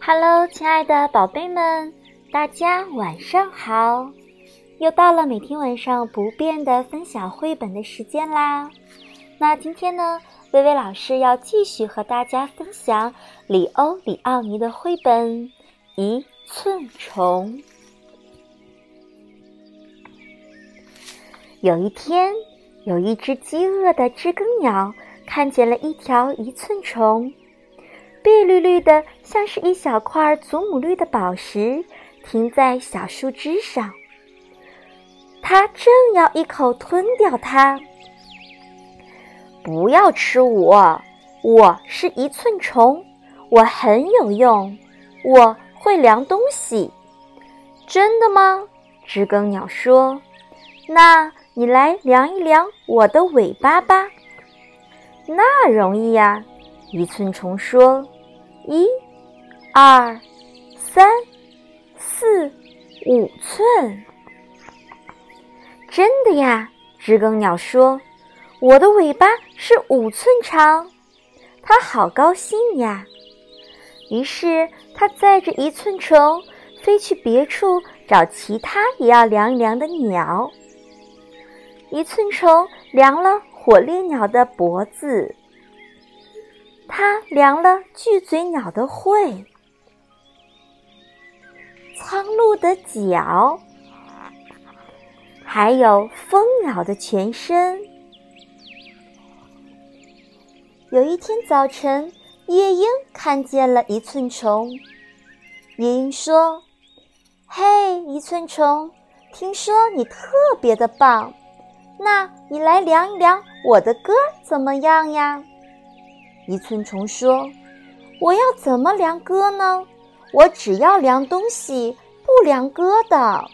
Hello，亲爱的宝贝们，大家晚上好！又到了每天晚上不变的分享绘本的时间啦。那今天呢，薇薇老师要继续和大家分享里欧里奥尼的绘本《一寸虫》。有一天，有一只饥饿的知更鸟看见了一条一寸虫。碧绿绿的，像是一小块祖母绿的宝石，停在小树枝上。它正要一口吞掉它。不要吃我，我是一寸虫，我很有用，我会量东西。真的吗？知更鸟说。那你来量一量我的尾巴吧。那容易呀，一寸虫说。一、二、三、四、五寸，真的呀！知更鸟说：“我的尾巴是五寸长。”它好高兴呀！于是它载着一寸虫飞去别处找其他也要量一量的鸟。一寸虫量了火烈鸟的脖子。他量了巨嘴鸟的喙，苍鹭的脚，还有蜂鸟的全身。有一天早晨，夜莺看见了一寸虫。夜莺说：“嘿，一寸虫，听说你特别的棒，那你来量一量我的歌怎么样呀？”一寸虫说：“我要怎么量歌呢？我只要量东西，不量歌的。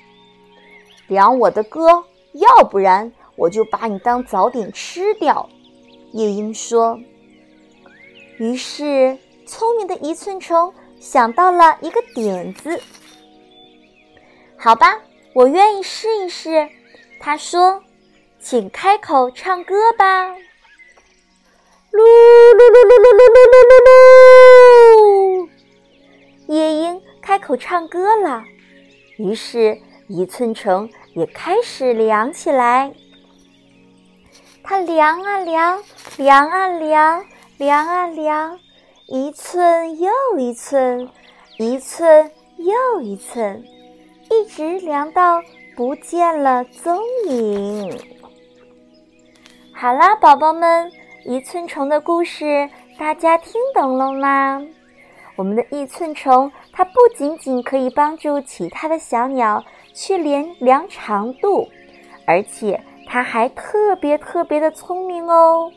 量我的歌，要不然我就把你当早点吃掉。”夜莺说。于是，聪明的一寸虫想到了一个点子。好吧，我愿意试一试。他说：“请开口唱歌吧。”噜噜噜噜噜噜噜噜噜噜！夜莺开口唱歌了，于是，一寸虫也开始量起来。它量啊量，量啊量，量啊量，一寸又一寸，一寸又一寸，一直量到不见了踪影。好啦，宝宝们。一寸虫的故事，大家听懂了吗？我们的一寸虫，它不仅仅可以帮助其他的小鸟去量量长度，而且它还特别特别的聪明哦。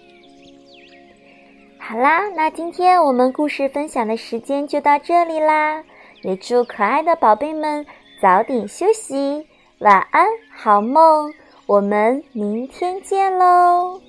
好啦，那今天我们故事分享的时间就到这里啦，也祝可爱的宝贝们早点休息，晚安，好梦，我们明天见喽。